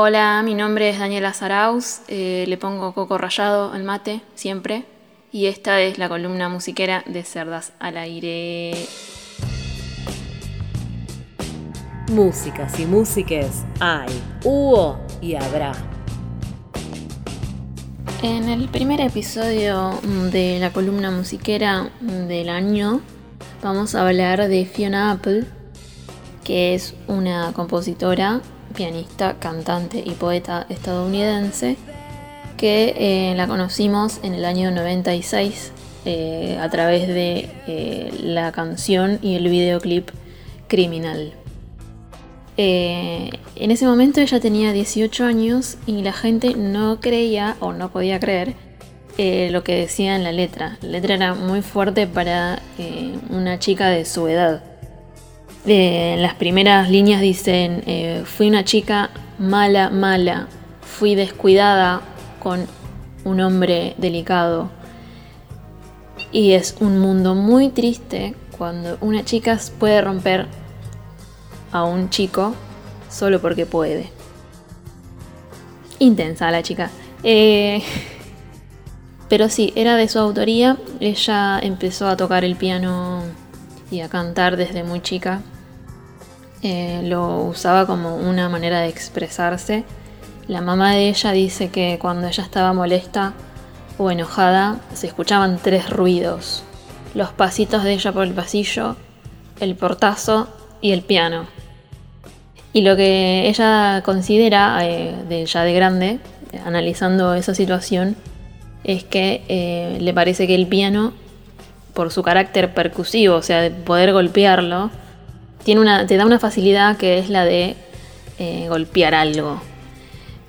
Hola, mi nombre es Daniela Zaraus, eh, le pongo coco rallado al mate, siempre, y esta es la columna musiquera de Cerdas al Aire. Músicas y músiques hay, hubo y habrá. En el primer episodio de la columna musiquera del año vamos a hablar de Fiona Apple, que es una compositora, pianista, cantante y poeta estadounidense que eh, la conocimos en el año 96 eh, a través de eh, la canción y el videoclip Criminal. en ese momento ella tenía 18 años y la gente no creía o no podía creer lo que decía en la letra. La letra era muy fuerte para una chica de su edad. En las primeras líneas dicen, fui una chica mala, mala, fui descuidada con un hombre delicado. Y es un mundo muy triste cuando una chica puede romper a un chico solo porque puede. Intensa la chica. Eh, pero sí, era de su autoría. Ella empezó a tocar el piano y a cantar desde muy chica. Eh, lo usaba como una manera de expresarse la mamá de ella dice que cuando ella estaba molesta o enojada se escuchaban tres ruidos. Los pasitos de ella por el pasillo, el portazo y el piano. Y lo que ella considera, eh, de, ya de grande, analizando esa situación, es que eh, le parece que el piano, por su carácter percusivo, o sea, de poder golpearlo, tiene una, te da una facilidad que es la de eh, golpear algo.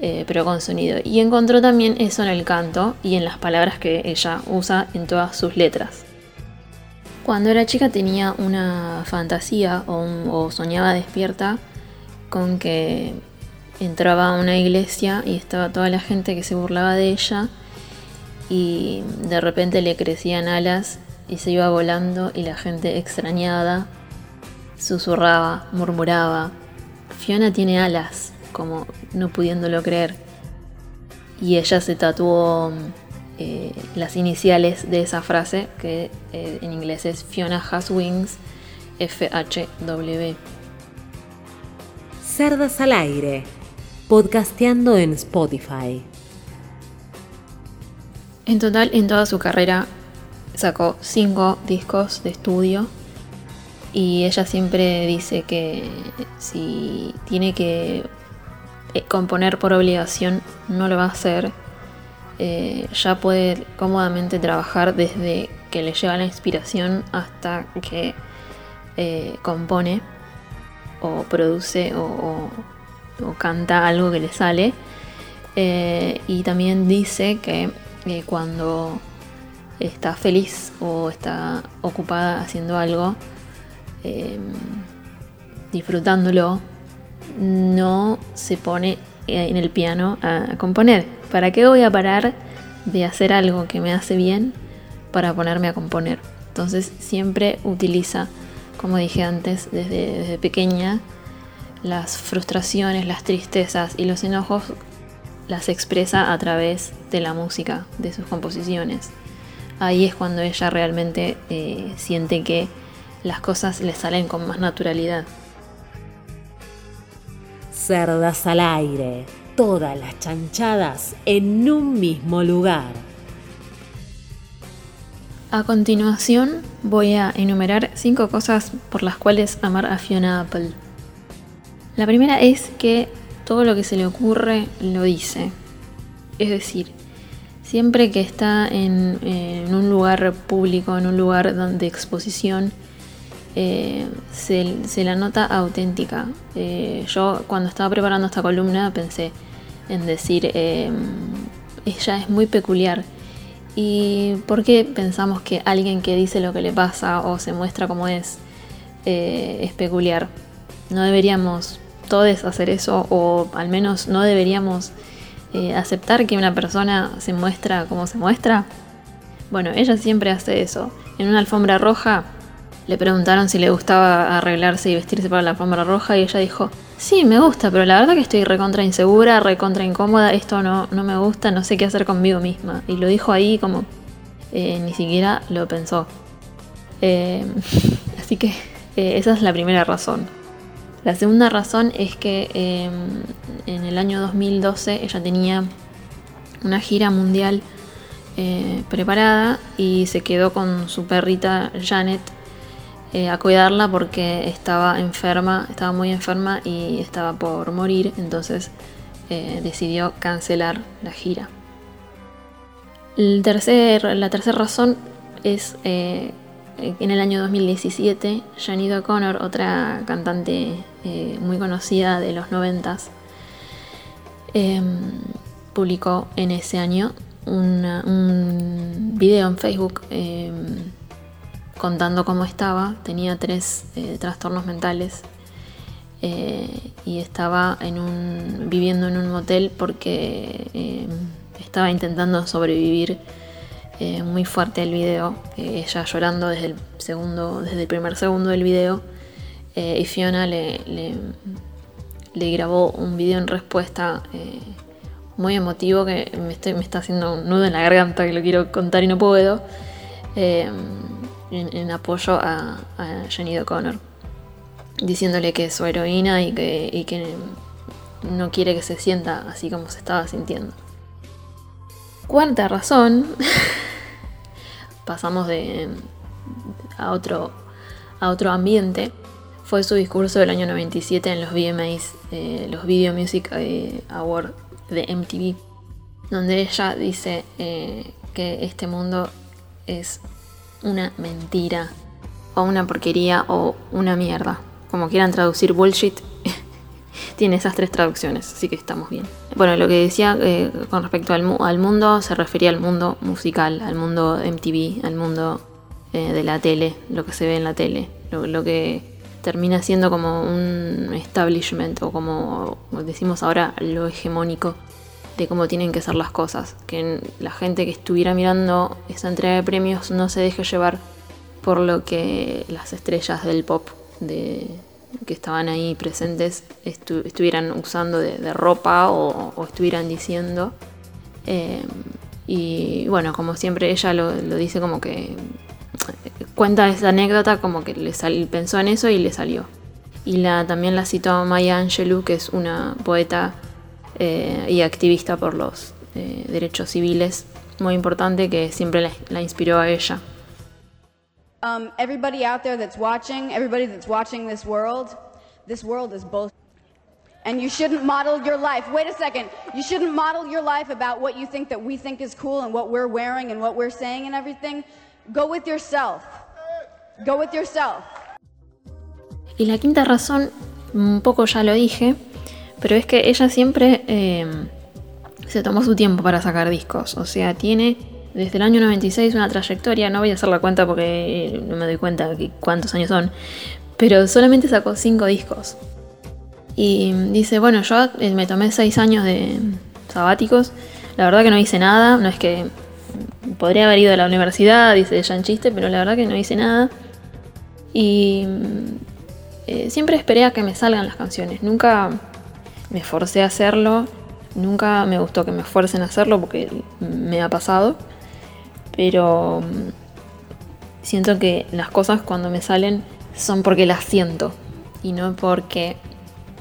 Eh, pero con sonido. Y encontró también eso en el canto y en las palabras que ella usa en todas sus letras. Cuando era chica tenía una fantasía o, soñaba despierta con que entraba a una iglesia y estaba toda la gente que se burlaba de ella y de repente le crecían alas y se iba volando y la gente extrañada susurraba, murmuraba, Fiona tiene alas como no pudiéndolo creer. Y ella se tatuó eh, las iniciales de esa frase, que eh, en inglés es Fiona Has Wings, FHW. Cerdas al aire, podcasteando en Spotify. En total, en toda su carrera, sacó cinco discos de estudio y ella siempre dice que si tiene que eh, componer por obligación no lo va a hacer. Eh, ya puede cómodamente trabajar desde que le lleva la inspiración hasta que eh, compone o produce o, canta algo que le sale. y también dice que cuando está feliz o está ocupada haciendo algo, disfrutándolo, no se pone en el piano a componer. ¿Para qué voy a parar de hacer algo que me hace bien para ponerme a componer? Entonces siempre utiliza, como dije antes, desde, pequeña, las frustraciones, las tristezas y los enojos las expresa a través de la música, de sus composiciones. Ahí es cuando ella realmente eh, siente que las cosas le salen con más naturalidad. Cerdas al aire, todas las chanchadas en un mismo lugar. A continuación voy a enumerar cinco cosas por las cuales amar a Fiona Apple. La primera es que todo lo que se le ocurre lo dice. Es decir, siempre que está en, un lugar público, en un lugar de exposición, eh, se, la nota auténtica. Eh, yo cuando estaba preparando esta columna pensé en decir, em, ella es muy peculiar. ¿Y por qué pensamos que alguien que dice lo que le pasa o se muestra como es eh, es peculiar? No deberíamos todos hacer eso o al menos no deberíamos aceptar que una persona se muestra como se muestra. Bueno, ella siempre hace eso. En una alfombra roja le preguntaron si le gustaba arreglarse y vestirse para la alfombra roja y ella dijo, sí, me gusta, pero la verdad que estoy recontra insegura, recontra incómoda, esto no, no me gusta, no sé qué hacer conmigo misma. Y lo dijo ahí como eh, ni siquiera lo pensó. Eh, así que eh, esa es la primera razón. La segunda razón es que en el año 2012 ella tenía una gira mundial preparada y se quedó con su perrita Janet eh, a cuidarla porque estaba enferma, estaba muy enferma y estaba por morir, entonces eh, decidió cancelar la gira. la tercera razón es eh, en el año 2017, Janine O'Connor, otra cantante muy conocida de los noventas, em, publicó en ese año un video en Facebook em, contando cómo estaba. Tenía tres eh, trastornos mentales eh, y estaba viviendo en un motel porque eh, estaba intentando sobrevivir. Muy fuerte el video, ella llorando desde el segundo, desde el primer segundo del video. y Fiona le, grabó un video en respuesta muy emotivo que me, está haciendo un nudo en la garganta que lo quiero contar y no puedo en, apoyo a, a Jenny O'Connor, diciéndole que es su heroína y que no quiere que se sienta así como se estaba sintiendo. Cuarta razón, pasamos de, a, otro, a otro ambiente, fue su discurso del año 97 en los VMAs, eh, los Video Music eh, Awards de MTV, donde ella dice eh, que este mundo es una mentira o una porquería o una mierda. Como quieran traducir bullshit, tiene esas tres traducciones, así que estamos bien. Bueno, lo que decía eh, con respecto al, al, mundo se refería al mundo musical, al mundo MTV, al mundo eh, de la tele, lo que se ve en la tele, lo, que termina siendo como un establishment o como decimos ahora lo hegemónico de cómo tienen que ser las cosas. Que la gente que estuviera mirando esa entrega de premios no se deje llevar por lo que las estrellas del pop que estaban ahí presentes estuvieran usando de, ropa o, estuvieran diciendo. Eh, y bueno, como siempre ella lo, dice como que cuenta esa anécdota como que le pensó en eso y le salió. Y la, también la citó Maya Angelou, que es una poeta eh, y activista por los eh, derechos civiles, muy importante que siempre la, la inspiró a ella. Um, everybody out there that's watching, everybody that's watching this world, this world is both. And you shouldn't model your life. Wait a second. You shouldn't model your life about what you think that we think is cool and what we're wearing and what we're saying and everything. Go with yourself. Go with yourself. Y la quinta razón, un poco ya lo dije, Pero es que ella siempre eh, se tomó su tiempo para sacar discos. O sea, tiene desde el año 96 una trayectoria. No voy a hacer la cuenta porque no me doy cuenta de cuántos años son. Pero solamente sacó cinco discos. Y dice, bueno, yo eh, me tomé seis años de sabáticos. La verdad que no hice nada. No es que podría haber ido a la universidad, dice ella en chiste, pero la verdad que no hice nada. Y eh, siempre esperé a que me salgan las canciones. Nunca me forcé a hacerlo. Nunca me gustó que me fuercen a hacerlo porque me ha pasado. Pero mm, siento que las cosas cuando me salen son porque las siento y no porque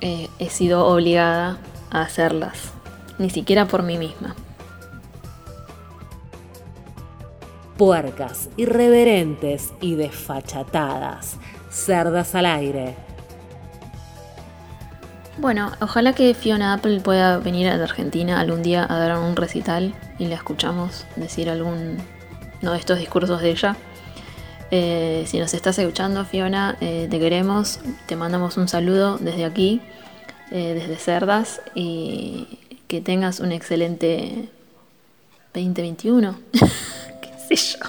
eh, he sido obligada a hacerlas, ni siquiera por mí misma. Puercas, irreverentes y desfachatadas, cerdas al aire bueno, ojalá que Fiona Apple pueda venir a Argentina algún día a dar un recital y la escuchamos decir algún no de estos discursos de ella. Eh, si nos estás escuchando, Fiona, eh, te queremos, te mandamos un saludo desde aquí, eh, desde Cerdas, y que tengas un excelente 2021. ¿Qué sé yo?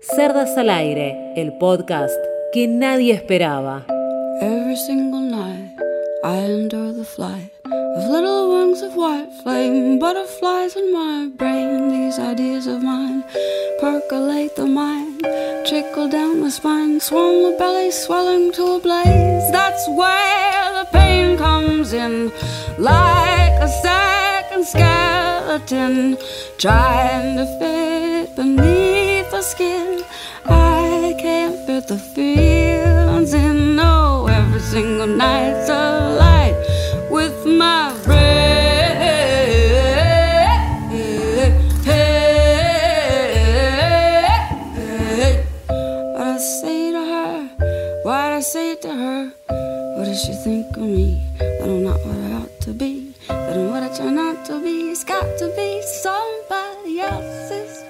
Cerdas al aire, el podcast que nadie esperaba. Every single night I endure the flight of little wings white flame, butterflies in my brain. These ideas of mine percolate the mind trickle down my spine, swollen the belly, swelling to a blaze. That's where the pain comes in, like a second skeleton trying to fit beneath the skin. I can't fit the feelings in, no, every single night's a light with my to her. What does she think of me? That I'm not what I ought to be. That I'm what I try not to be. It's got to be somebody else's